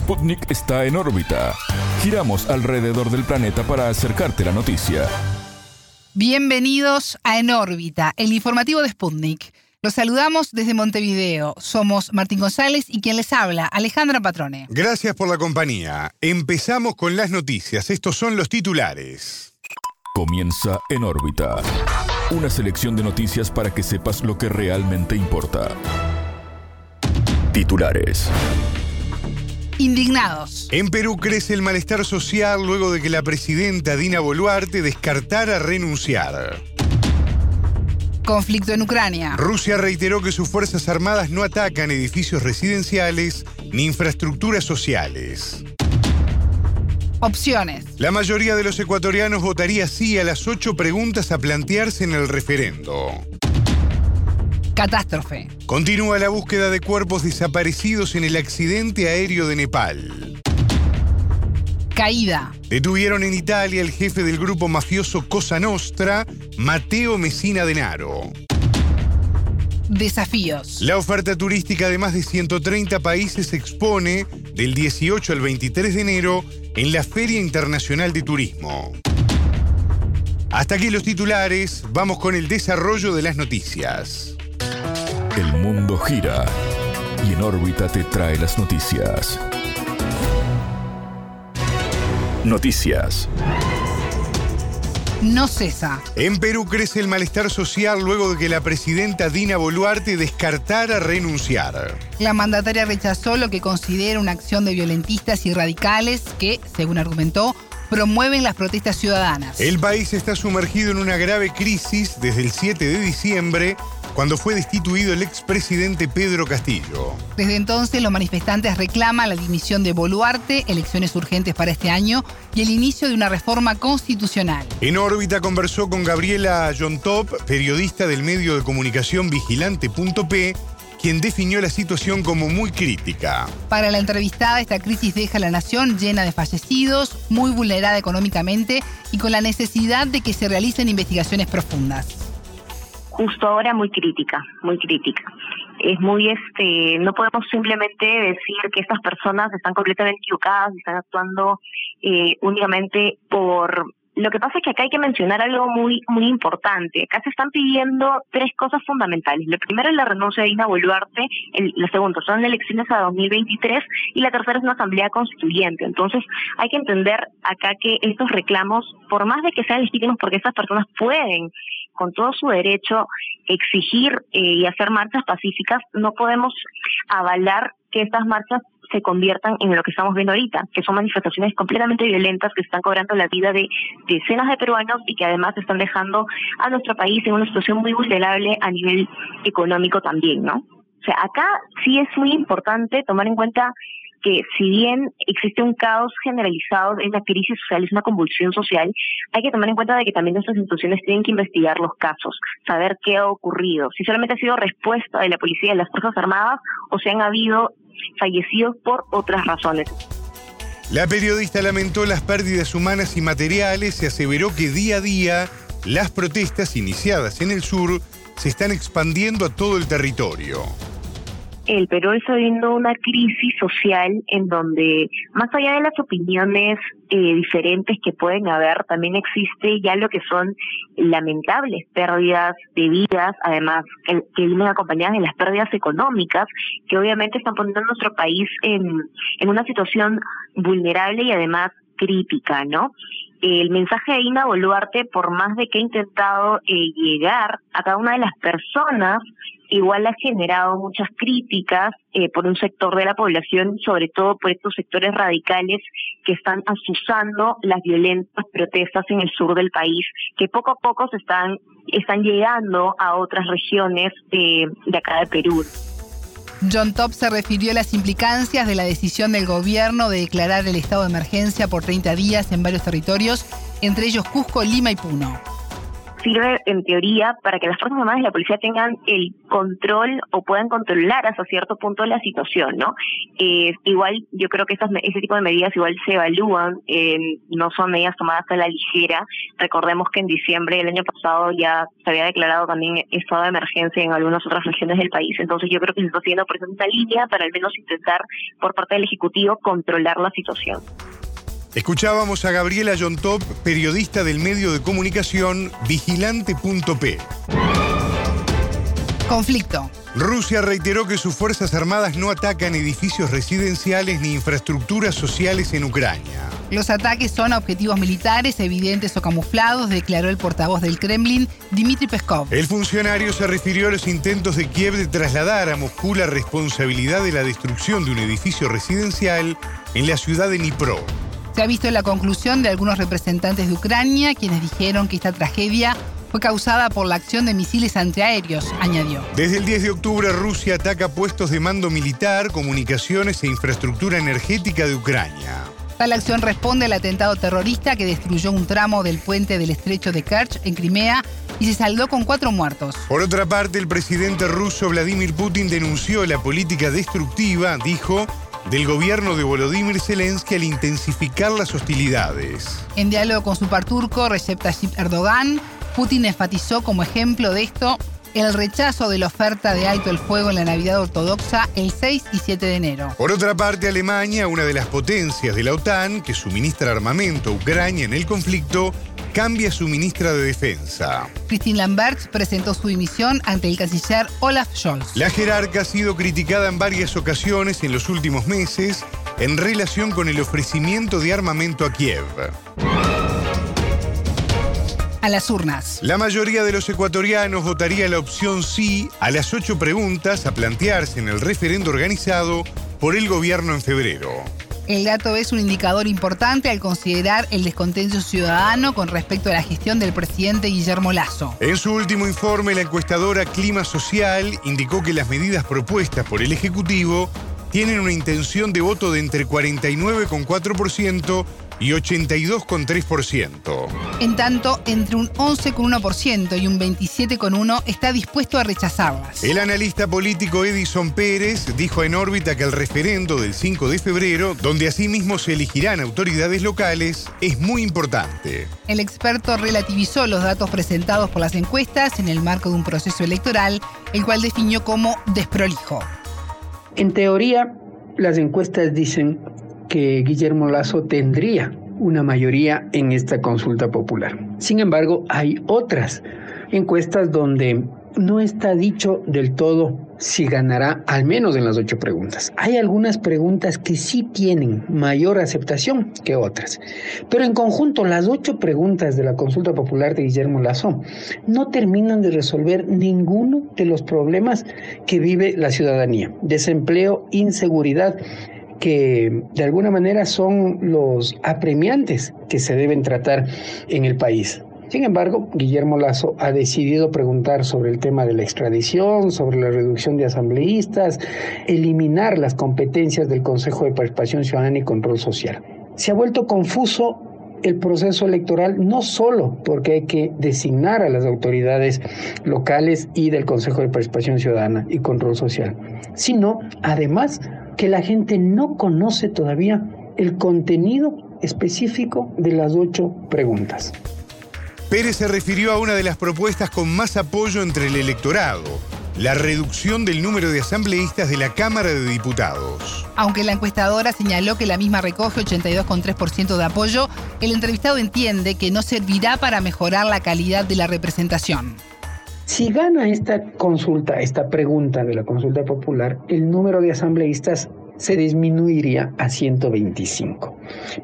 Sputnik está en órbita. Giramos alrededor del planeta para acercarte la noticia. Bienvenidos a En órbita, el informativo de Sputnik. Los saludamos desde Montevideo. Somos Martín González y quien les habla, Alejandra Patrone. Gracias por la compañía. Empezamos con las noticias. Estos son los titulares. Comienza En órbita. Una selección de noticias para que sepas lo que realmente importa. Titulares. Indignados. En Perú crece el malestar social luego de que la presidenta Dina Boluarte descartara renunciar. Conflicto en Ucrania. Rusia reiteró que sus Fuerzas Armadas no atacan edificios residenciales ni infraestructuras sociales. Opciones. La mayoría de los ecuatorianos votaría sí a las ocho preguntas a plantearse en el referendo. Catástrofe. Continúa la búsqueda de cuerpos desaparecidos en el accidente aéreo de Nepal. Caída. Detuvieron en Italia el jefe del grupo mafioso Cosa Nostra, Matteo Messina Denaro. Desafíos. La oferta turística de más de 130 países se expone del 18 al 23 de enero en la Feria Internacional de Turismo. Hasta aquí los titulares, vamos con el desarrollo de las noticias. El mundo gira y en órbita te trae las noticias. Noticias. No cesa. En Perú crece el malestar social luego de que la presidenta Dina Boluarte descartara renunciar. La mandataria rechazó lo que considera una acción de violentistas y radicales que, según argumentó, promueven las protestas ciudadanas. El país está sumergido en una grave crisis desde el 7 de diciembre, cuando fue destituido el expresidente Pedro Castillo. Desde entonces, los manifestantes reclaman la dimisión de Boluarte, elecciones urgentes para este año y el inicio de una reforma constitucional. En órbita conversó con Gabriela Top, periodista del medio de comunicación Vigilante.p, quien definió la situación como muy crítica. Para la entrevistada, esta crisis deja a la nación llena de fallecidos, muy vulnerada económicamente y con la necesidad de que se realicen investigaciones profundas justo ahora muy crítica, muy crítica. Es muy, este, no podemos simplemente decir que estas personas están completamente equivocadas y están actuando eh, únicamente por lo que pasa es que acá hay que mencionar algo muy muy importante. Acá se están pidiendo tres cosas fundamentales. La primera es la renuncia de Ina Boluarte, el, la segunda son elecciones a 2023 y la tercera es una asamblea constituyente. Entonces hay que entender acá que estos reclamos, por más de que sean legítimos porque estas personas pueden con todo su derecho exigir eh, y hacer marchas pacíficas, no podemos avalar que estas marchas se conviertan en lo que estamos viendo ahorita, que son manifestaciones completamente violentas que están cobrando la vida de decenas de peruanos y que además están dejando a nuestro país en una situación muy vulnerable a nivel económico también, ¿no? O sea, acá sí es muy importante tomar en cuenta que si bien existe un caos generalizado, es una crisis social, es una convulsión social, hay que tomar en cuenta de que también nuestras instituciones tienen que investigar los casos, saber qué ha ocurrido, si solamente ha sido respuesta de la policía y de las Fuerzas Armadas o si han habido fallecidos por otras razones. La periodista lamentó las pérdidas humanas y materiales y aseveró que día a día las protestas iniciadas en el sur se están expandiendo a todo el territorio el Perú está viviendo una crisis social en donde, más allá de las opiniones eh, diferentes que pueden haber, también existe ya lo que son lamentables pérdidas de vidas, además que, vienen acompañadas de las pérdidas económicas, que obviamente están poniendo a nuestro país en, en una situación vulnerable y además crítica, ¿no? el mensaje de Ina Boluarte, por más de que ha intentado eh, llegar a cada una de las personas, igual ha generado muchas críticas eh, por un sector de la población, sobre todo por estos sectores radicales que están asusando las violentas protestas en el sur del país, que poco a poco se están, están llegando a otras regiones de acá de Perú. John Top se refirió a las implicancias de la decisión del gobierno de declarar el estado de emergencia por 30 días en varios territorios, entre ellos Cusco, Lima y Puno. Sirve en teoría para que las Fuerzas Armadas y la policía tengan el control o puedan controlar hasta cierto punto la situación, ¿no? Eh, igual yo creo que estas, ese tipo de medidas igual se evalúan, eh, no son medidas tomadas a la ligera. Recordemos que en diciembre del año pasado ya se había declarado también estado de emergencia en algunas otras regiones del país, entonces yo creo que se está haciendo por eso una línea para al menos intentar por parte del Ejecutivo controlar la situación. Escuchábamos a Gabriela Yontop, periodista del medio de comunicación Vigilante.p. Conflicto. Rusia reiteró que sus Fuerzas Armadas no atacan edificios residenciales ni infraestructuras sociales en Ucrania. Los ataques son a objetivos militares, evidentes o camuflados, declaró el portavoz del Kremlin, Dmitry Peskov. El funcionario se refirió a los intentos de Kiev de trasladar a Moscú la responsabilidad de la destrucción de un edificio residencial en la ciudad de Dnipro. Se ha visto la conclusión de algunos representantes de Ucrania, quienes dijeron que esta tragedia fue causada por la acción de misiles antiaéreos, añadió. Desde el 10 de octubre, Rusia ataca puestos de mando militar, comunicaciones e infraestructura energética de Ucrania. Tal acción responde al atentado terrorista que destruyó un tramo del puente del estrecho de Kerch en Crimea y se saldó con cuatro muertos. Por otra parte, el presidente ruso Vladimir Putin denunció la política destructiva, dijo, del gobierno de Volodymyr Zelensky al intensificar las hostilidades. En diálogo con su par turco, Recep Tayyip Erdogan, Putin enfatizó como ejemplo de esto el rechazo de la oferta de alto el fuego en la Navidad ortodoxa el 6 y 7 de enero. Por otra parte, Alemania, una de las potencias de la OTAN que suministra armamento a Ucrania en el conflicto, cambia su ministra de Defensa. Christine Lambert presentó su dimisión ante el canciller Olaf Scholz. La jerarca ha sido criticada en varias ocasiones en los últimos meses en relación con el ofrecimiento de armamento a Kiev. A las urnas. La mayoría de los ecuatorianos votaría la opción sí a las ocho preguntas a plantearse en el referendo organizado por el gobierno en febrero. El dato es un indicador importante al considerar el descontento ciudadano con respecto a la gestión del presidente Guillermo Lazo. En su último informe, la encuestadora Clima Social indicó que las medidas propuestas por el Ejecutivo tienen una intención de voto de entre 49,4% y 82,3%. En tanto, entre un 11,1% y un 27,1% está dispuesto a rechazarlas. El analista político Edison Pérez dijo en órbita que el referendo del 5 de febrero, donde asimismo se elegirán autoridades locales, es muy importante. El experto relativizó los datos presentados por las encuestas en el marco de un proceso electoral, el cual definió como desprolijo. En teoría, las encuestas dicen que Guillermo Lazo tendría una mayoría en esta consulta popular. Sin embargo, hay otras encuestas donde no está dicho del todo si ganará al menos en las ocho preguntas. Hay algunas preguntas que sí tienen mayor aceptación que otras, pero en conjunto las ocho preguntas de la consulta popular de Guillermo Lazo no terminan de resolver ninguno de los problemas que vive la ciudadanía. Desempleo, inseguridad, que de alguna manera son los apremiantes que se deben tratar en el país. Sin embargo, Guillermo Lazo ha decidido preguntar sobre el tema de la extradición, sobre la reducción de asambleístas, eliminar las competencias del Consejo de Participación Ciudadana y Control Social. Se ha vuelto confuso el proceso electoral no solo porque hay que designar a las autoridades locales y del Consejo de Participación Ciudadana y Control Social, sino además que la gente no conoce todavía el contenido específico de las ocho preguntas. Pérez se refirió a una de las propuestas con más apoyo entre el electorado, la reducción del número de asambleístas de la Cámara de Diputados. Aunque la encuestadora señaló que la misma recoge 82,3% de apoyo, el entrevistado entiende que no servirá para mejorar la calidad de la representación. Si gana esta consulta, esta pregunta de la consulta popular, el número de asambleístas se disminuiría a 125.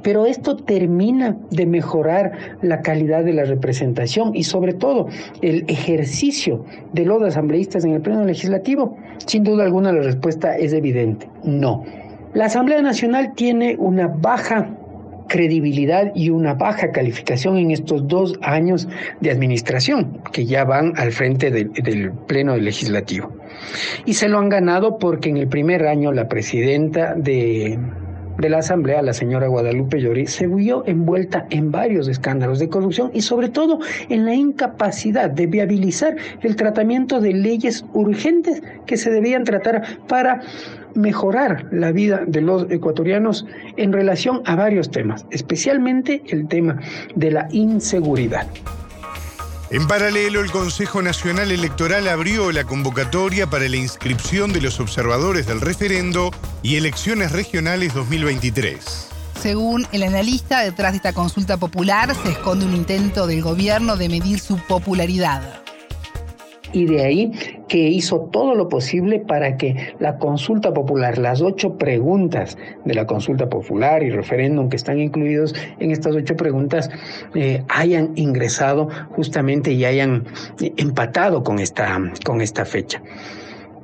Pero esto termina de mejorar la calidad de la representación y sobre todo el ejercicio de los asambleístas en el pleno legislativo. Sin duda alguna la respuesta es evidente, no. La Asamblea Nacional tiene una baja credibilidad y una baja calificación en estos dos años de administración, que ya van al frente del, Pleno Legislativo. Y se lo han ganado porque en el primer año la presidenta de la Asamblea, la señora Guadalupe Llori, se vio envuelta en varios escándalos de corrupción y sobre todo en la incapacidad de viabilizar el tratamiento de leyes urgentes que se debían tratar para mejorar la vida de los ecuatorianos en relación a varios temas, especialmente el tema de la inseguridad. En paralelo, el Consejo Nacional Electoral abrió la convocatoria para la inscripción de los observadores del referendo y elecciones regionales 2023. Según el analista, detrás de esta consulta popular se esconde un intento del gobierno de medir su popularidad y de ahí que hizo todo lo posible para que la consulta popular, las ocho preguntas de la consulta popular y referéndum que están incluidos en estas ocho preguntas, eh, hayan ingresado justamente y hayan empatado con esta, con esta fecha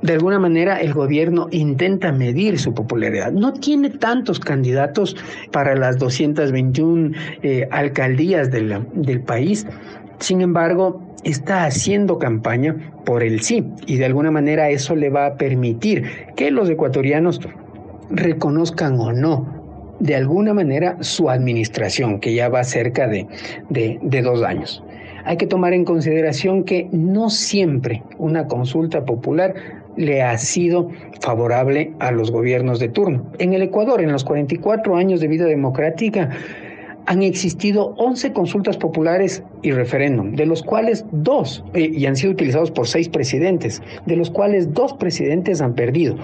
de alguna manera el gobierno intenta medir su popularidad. No tiene tantos candidatos para las 221 eh, alcaldías del, del país, sin embargo, está haciendo campaña por el sí y de alguna manera eso le va a permitir que los ecuatorianos reconozcan o no de alguna manera su administración, que ya va cerca de, dos años. Hay que tomar en consideración que no siempre una consulta popular le ha sido favorable a los gobiernos de turno. En el Ecuador, en los 44 años de vida democrática, han existido 11 consultas populares y referéndum, de los cuales dos, eh, y han sido utilizados por seis presidentes, de los cuales dos presidentes han perdido.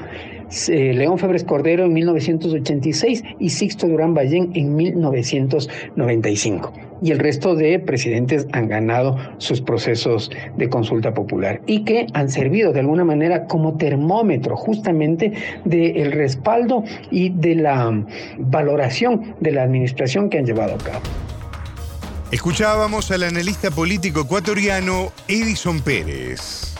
Eh, León Febres Cordero en 1986 y Sixto Durán Ballén en 1995. Y el resto de presidentes han ganado sus procesos de consulta popular y que han servido de alguna manera como termómetro justamente del respaldo y de la valoración de la administración que han llevado a cabo. Escuchábamos al analista político ecuatoriano Edison Pérez.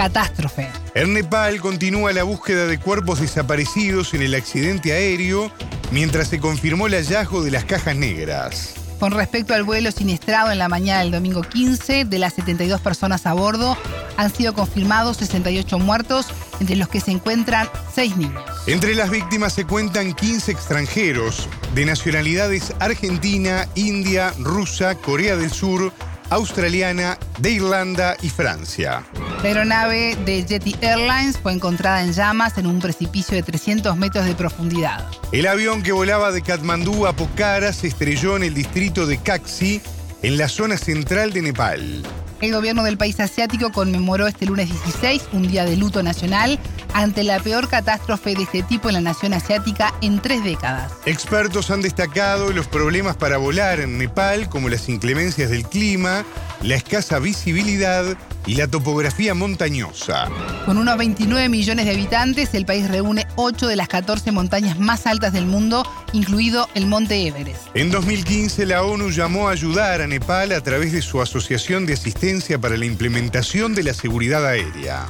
Catástrofe. En Nepal continúa la búsqueda de cuerpos desaparecidos en el accidente aéreo mientras se confirmó el hallazgo de las cajas negras. Con respecto al vuelo siniestrado en la mañana del domingo 15, de las 72 personas a bordo, han sido confirmados 68 muertos, entre los que se encuentran 6 niños. Entre las víctimas se cuentan 15 extranjeros de nacionalidades argentina, india, rusa, Corea del Sur, australiana, de Irlanda y Francia. La aeronave de Jetty Airlines fue encontrada en llamas en un precipicio de 300 metros de profundidad. El avión que volaba de Katmandú a Pokhara se estrelló en el distrito de Kaxi, en la zona central de Nepal. El gobierno del país asiático conmemoró este lunes 16 un día de luto nacional ante la peor catástrofe de este tipo en la nación asiática en tres décadas. Expertos han destacado los problemas para volar en Nepal, como las inclemencias del clima, la escasa visibilidad y la topografía montañosa. Con unos 29 millones de habitantes, el país reúne 8 de las 14 montañas más altas del mundo, incluido el monte Everest. En 2015, la ONU llamó a ayudar a Nepal a través de su Asociación de Asistencia para la Implementación de la Seguridad Aérea.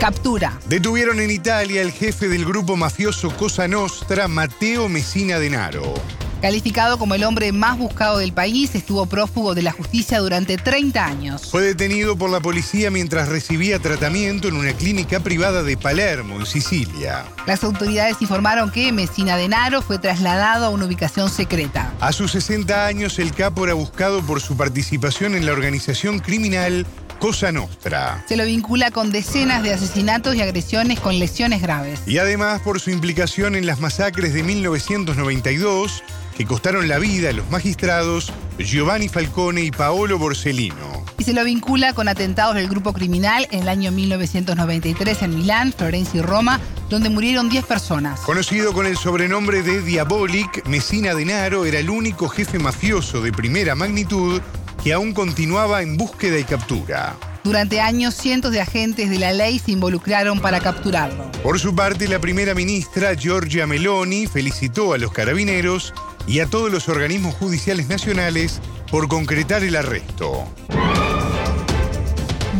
Captura. Detuvieron en Italia el jefe del grupo mafioso Cosa Nostra, Matteo Messina Denaro. Calificado como el hombre más buscado del país, estuvo prófugo de la justicia durante 30 años. Fue detenido por la policía mientras recibía tratamiento en una clínica privada de Palermo, en Sicilia. Las autoridades informaron que Messina Denaro fue trasladado a una ubicación secreta. A sus 60 años, el capo era buscado por su participación en la organización criminal Cosa Nostra. Se lo vincula con decenas de asesinatos y agresiones con lesiones graves. Y además por su implicación en las masacres de 1992 que costaron la vida a los magistrados Giovanni Falcone y Paolo Borsellino. Y se lo vincula con atentados del grupo criminal en el año 1993 en Milán, Florencia y Roma, donde murieron 10 personas. Conocido con el sobrenombre de Diabolic, Messina Denaro era el único jefe mafioso de primera magnitud que aún continuaba en búsqueda y captura. Durante años, cientos de agentes de la ley se involucraron para capturarlo. Por su parte, la primera ministra, Giorgia Meloni, felicitó a los carabineros y a todos los organismos judiciales nacionales por concretar el arresto.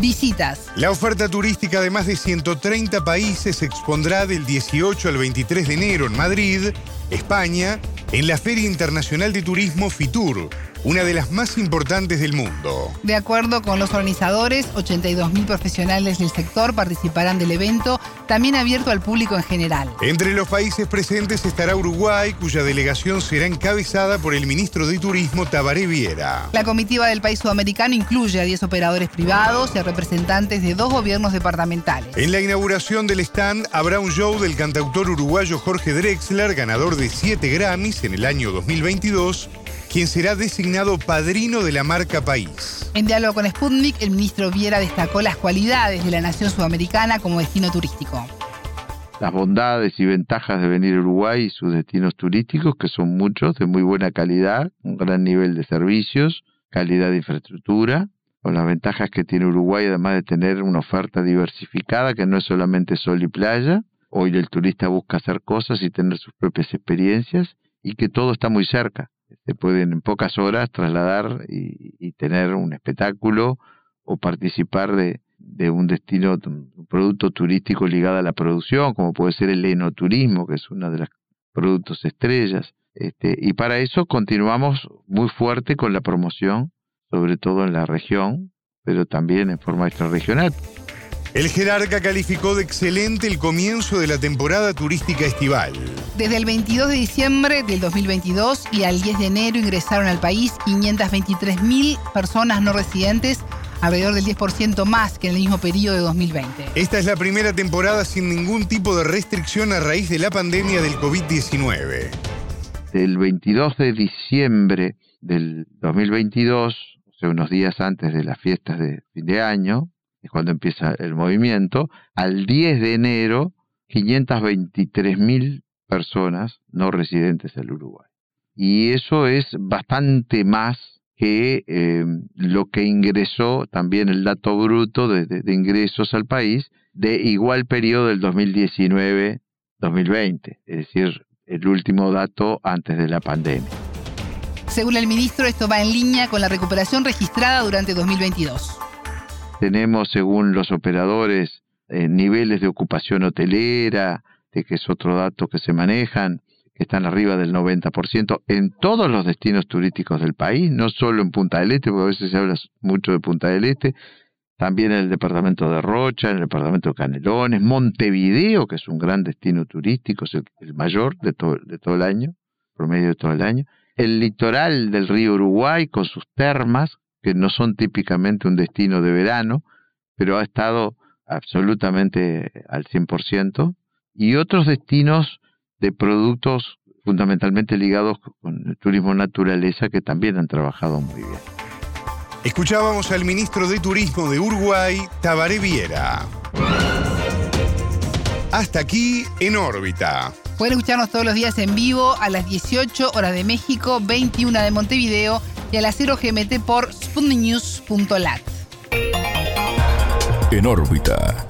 Visitas. La oferta turística de más de 130 países se expondrá del 18 al 23 de enero en Madrid, España, en la Feria Internacional de Turismo FITUR, una de las más importantes del mundo. De acuerdo con los organizadores, 82.000 profesionales del sector participarán del evento, también abierto al público en general. Entre los países presentes estará Uruguay, cuya delegación será encabezada por el ministro de Turismo Tabaré Viera. La comitiva del país sudamericano incluye a 10 operadores privados y a representantes de dos gobiernos departamentales. En la inauguración del stand habrá un show del cantautor uruguayo Jorge Drexler, ganador de 7 Grammys en el año 2022 quien será designado padrino de la marca País. En diálogo con Sputnik, el ministro Viera destacó las cualidades de la nación sudamericana como destino turístico. Las bondades y ventajas de venir a Uruguay y sus destinos turísticos, que son muchos, de muy buena calidad, un gran nivel de servicios, calidad de infraestructura, con las ventajas que tiene Uruguay, además de tener una oferta diversificada, que no es solamente sol y playa. Hoy el turista busca hacer cosas y tener sus propias experiencias y que todo está muy cerca se pueden en pocas horas trasladar y, tener un espectáculo o participar de, un destino, un producto turístico ligado a la producción, como puede ser el enoturismo, que es uno de los productos estrellas. Este, y para eso continuamos muy fuerte con la promoción, sobre todo en la región, pero también en forma extrarregional. El jerarca calificó de excelente el comienzo de la temporada turística estival. Desde el 22 de diciembre del 2022 y al 10 de enero ingresaron al país 523.000 personas no residentes, alrededor del 10% más que en el mismo periodo de 2020. Esta es la primera temporada sin ningún tipo de restricción a raíz de la pandemia del COVID-19. El 22 de diciembre del 2022, o sea, unos días antes de las fiestas de fin de año, cuando empieza el movimiento, al 10 de enero, 523 mil personas no residentes del Uruguay. Y eso es bastante más que eh, lo que ingresó también el dato bruto de, de, ingresos al país de igual periodo del 2019-2020, es decir, el último dato antes de la pandemia. Según el ministro, esto va en línea con la recuperación registrada durante 2022. Tenemos, según los operadores, eh, niveles de ocupación hotelera, de que es otro dato que se manejan, que están arriba del 90% en todos los destinos turísticos del país, no solo en Punta del Este, porque a veces se habla mucho de Punta del Este, también en el departamento de Rocha, en el departamento de Canelones, Montevideo, que es un gran destino turístico, es el, mayor de todo, de todo el año, promedio de todo el año, el litoral del río Uruguay con sus termas, que no son típicamente un destino de verano, pero ha estado absolutamente al 100%, y otros destinos de productos fundamentalmente ligados con el turismo naturaleza que también han trabajado muy bien. Escuchábamos al ministro de Turismo de Uruguay, Tabaré Viera. Hasta aquí en órbita. Pueden escucharnos todos los días en vivo a las 18 horas de México, 21 de Montevideo y a las 0 GMT por sputniknews.lat. En órbita.